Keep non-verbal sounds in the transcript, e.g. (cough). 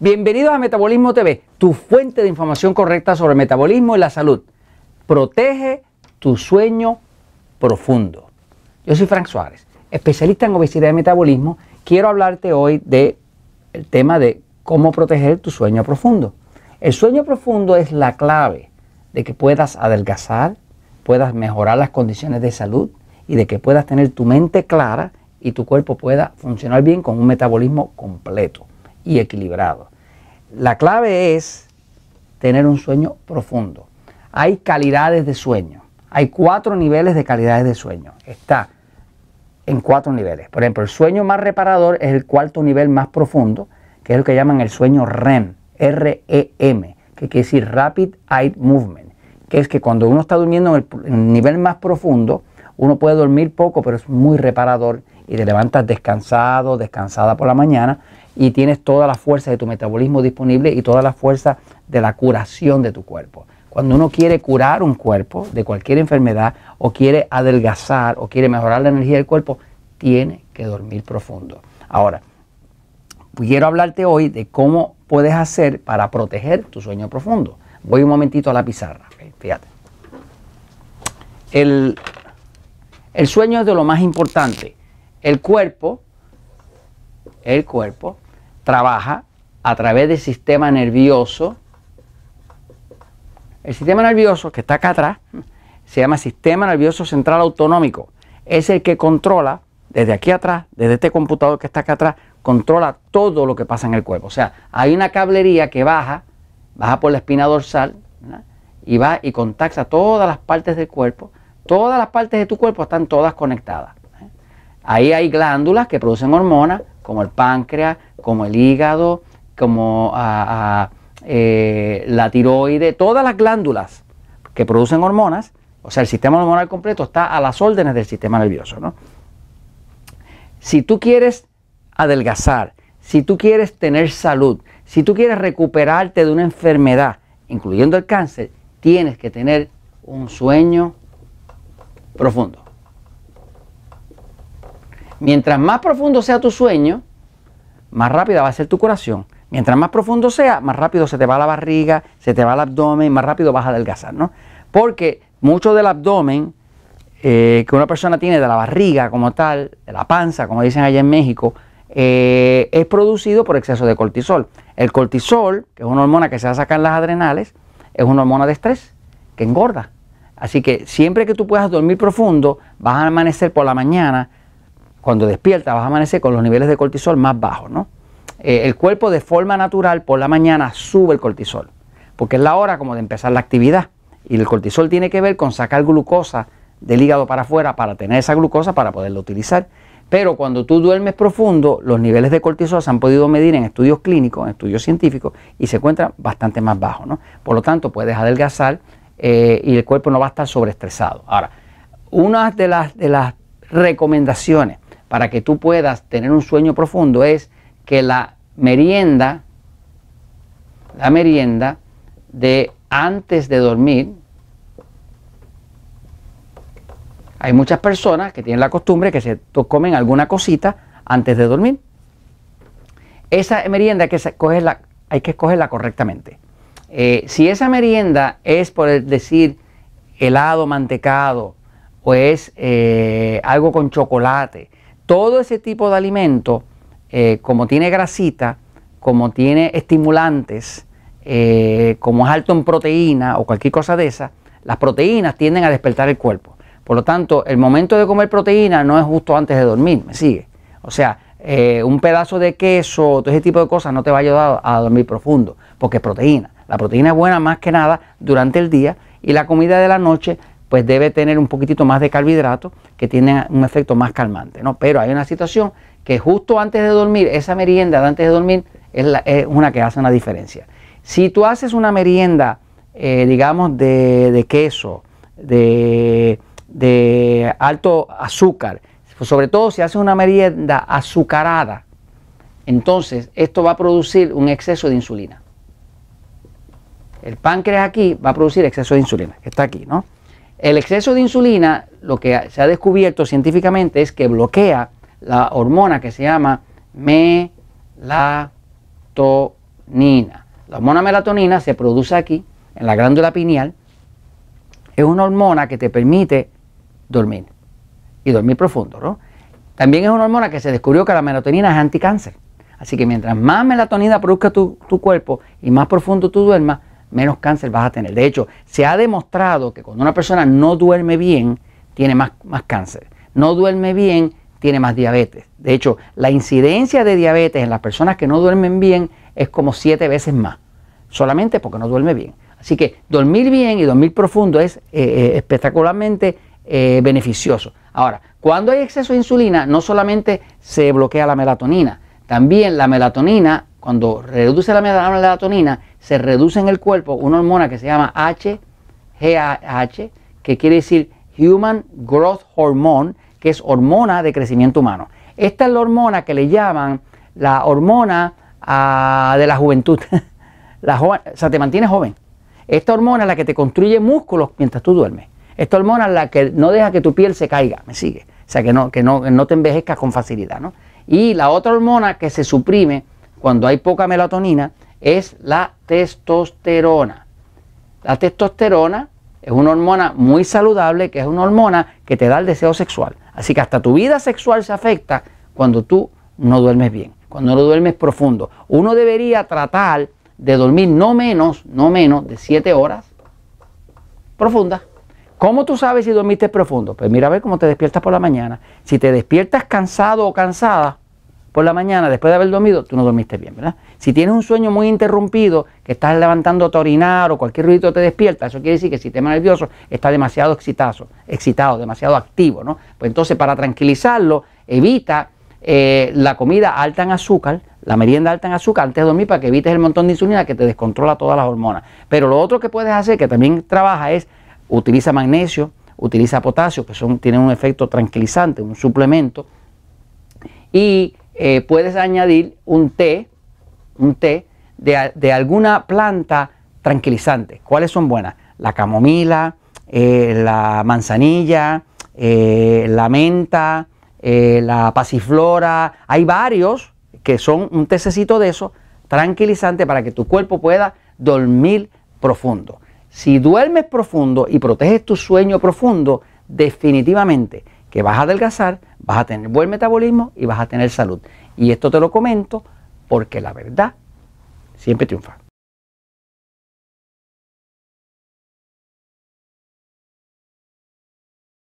Bienvenidos a Metabolismo TV, tu fuente de información correcta sobre el metabolismo y la salud. Protege tu sueño profundo. Yo soy Frank Suárez, especialista en obesidad y metabolismo. Quiero hablarte hoy del tema de cómo proteger tu sueño profundo. El sueño profundo es la clave de que puedas adelgazar, puedas mejorar las condiciones de salud y de que puedas tener tu mente clara y tu cuerpo pueda funcionar bien con un metabolismo completo y equilibrado. La clave es tener un sueño profundo. Hay calidades de sueño. Hay cuatro niveles de calidades de sueño. Está en cuatro niveles. Por ejemplo, el sueño más reparador es el cuarto nivel más profundo, que es lo que llaman el sueño REM, R-E-M, que quiere decir Rapid Eye Movement, que es que cuando uno está durmiendo en el nivel más profundo, uno puede dormir poco, pero es muy reparador y te levantas descansado, descansada por la mañana y tienes toda la fuerza de tu metabolismo disponible y toda la fuerza de la curación de tu cuerpo. Cuando uno quiere curar un cuerpo de cualquier enfermedad o quiere adelgazar o quiere mejorar la energía del cuerpo, tiene que dormir profundo. Ahora, quiero hablarte hoy de cómo puedes hacer para proteger tu sueño profundo. Voy un momentito a la pizarra, fíjate. El, el sueño es de lo más importante. El cuerpo, el cuerpo trabaja a través del sistema nervioso. El sistema nervioso que está acá atrás se llama sistema nervioso central autonómico. Es el que controla desde aquí atrás, desde este computador que está acá atrás, controla todo lo que pasa en el cuerpo. O sea, hay una cablería que baja, baja por la espina dorsal y va y contacta todas las partes del cuerpo. Todas las partes de tu cuerpo están todas conectadas. Ahí hay glándulas que producen hormonas, como el páncreas, como el hígado, como ah, ah, eh, la tiroide, todas las glándulas que producen hormonas, o sea, el sistema hormonal completo está a las órdenes del sistema nervioso. Si tú quieres adelgazar, si tú quieres tener salud, si tú quieres recuperarte de una enfermedad, incluyendo el cáncer, tienes que tener un sueño profundo. Mientras más profundo sea tu sueño, más rápida va a ser tu curación. Mientras más profundo sea, más rápido se te va la barriga, se te va el abdomen, más rápido vas a adelgazar, ¿no? Porque mucho del abdomen eh, que una persona tiene de la barriga como tal, de la panza, como dicen allá en México, eh, es producido por exceso de cortisol. El cortisol, que es una hormona que se va a sacar en las adrenales, es una hormona de estrés que engorda. Así que siempre que tú puedas dormir profundo, vas a amanecer por la mañana cuando despiertas vas a amanecer con los niveles de cortisol más bajos, ¿no? Eh, el cuerpo de forma natural por la mañana sube el cortisol, porque es la hora como de empezar la actividad. Y el cortisol tiene que ver con sacar glucosa del hígado para afuera para tener esa glucosa para poderla utilizar. Pero cuando tú duermes profundo, los niveles de cortisol se han podido medir en estudios clínicos, en estudios científicos, y se encuentran bastante más bajos. ¿no? Por lo tanto, puedes adelgazar eh, y el cuerpo no va a estar sobreestresado. Ahora, una de las, de las recomendaciones para que tú puedas tener un sueño profundo es que la merienda, la merienda de antes de dormir, hay muchas personas que tienen la costumbre que se comen alguna cosita antes de dormir. Esa merienda hay que escogerla, hay que escogerla correctamente. Eh, si esa merienda es por decir helado mantecado o es eh, algo con chocolate, todo ese tipo de alimento, eh, como tiene grasita, como tiene estimulantes, como es alto en proteína o cualquier cosa de esa, las proteínas tienden a despertar el cuerpo. Por lo tanto, el momento de comer proteína no es justo antes de dormir, ¿me sigue? O sea, un pedazo de queso, todo ese tipo de cosas no te va a ayudar a dormir profundo, porque es proteína. La proteína es buena más que nada durante el día y la comida de la noche pues debe tener un poquitito más de carbohidratos que tienen un efecto más calmante, ¿no? Pero hay una situación que justo antes de dormir, esa merienda de antes de dormir es, una que hace una diferencia. Si tú haces una merienda, eh, digamos, de, queso, de, de, alto azúcar, sobre todo si haces una merienda azucarada, entonces esto va a producir un exceso de insulina. El páncreas aquí va a producir exceso de insulina, que está aquí, ¿no? El exceso de insulina, lo que se ha descubierto científicamente es que bloquea la hormona que se llama melatonina. La hormona melatonina se produce aquí, en la glándula pineal. Es una hormona que te permite dormir y dormir profundo, ¿no? También es una hormona que se descubrió que la melatonina es anticáncer. Así que mientras más melatonina produzca tu, tu cuerpo y más profundo tú duermas, menos cáncer vas a tener. De hecho, se ha demostrado que cuando una persona no duerme bien, tiene más, más cáncer. No duerme bien, tiene más diabetes. De hecho, la incidencia de diabetes en las personas que no duermen bien es como siete veces más, solamente porque no duerme bien. Así que dormir bien y dormir profundo es eh, eh, espectacularmente eh, beneficioso. Ahora, cuando hay exceso de insulina, no solamente se bloquea la melatonina, también la melatonina, cuando reduce la melatonina, se reduce en el cuerpo una hormona que se llama HGH, que quiere decir Human Growth Hormone, que es hormona de crecimiento humano. Esta es la hormona que le llaman la hormona ah, de la juventud. (laughs) la o sea, te mantiene joven. Esta hormona es la que te construye músculos mientras tú duermes. Esta hormona es la que no deja que tu piel se caiga, me sigue. O sea, que no, que no, no te envejezcas con facilidad. ¿no? Y la otra hormona que se suprime cuando hay poca melatonina es la testosterona. La testosterona es una hormona muy saludable, que es una hormona que te da el deseo sexual. Así que hasta tu vida sexual se afecta cuando tú no duermes bien, cuando no duermes profundo. Uno debería tratar de dormir no menos, no menos de 7 horas profundas. ¿Cómo tú sabes si dormiste profundo? Pues mira a ver cómo te despiertas por la mañana. Si te despiertas cansado o cansada por la mañana después de haber dormido, tú no dormiste bien, ¿verdad? Si tienes un sueño muy interrumpido, que estás levantando a orinar o cualquier ruido te despierta, eso quiere decir que el sistema nervioso está demasiado excitado, excitado demasiado activo, ¿no? Pues entonces para tranquilizarlo, evita eh, la comida alta en azúcar, la merienda alta en azúcar antes de dormir para que evites el montón de insulina que te descontrola todas las hormonas. Pero lo otro que puedes hacer, que también trabaja, es utiliza magnesio, utiliza potasio, que son, tienen un efecto tranquilizante, un suplemento, y eh, puedes añadir un té, un té de, alguna planta tranquilizante. ¿Cuáles son buenas? La camomila, eh, la manzanilla, eh, la menta, la pasiflora. Hay varios que son un tececito de eso tranquilizante para que tu cuerpo pueda dormir profundo. Si duermes profundo y proteges tu sueño profundo, definitivamente que vas a adelgazar, vas a tener buen metabolismo y vas a tener salud. Y esto te lo comento porque la verdad siempre triunfa.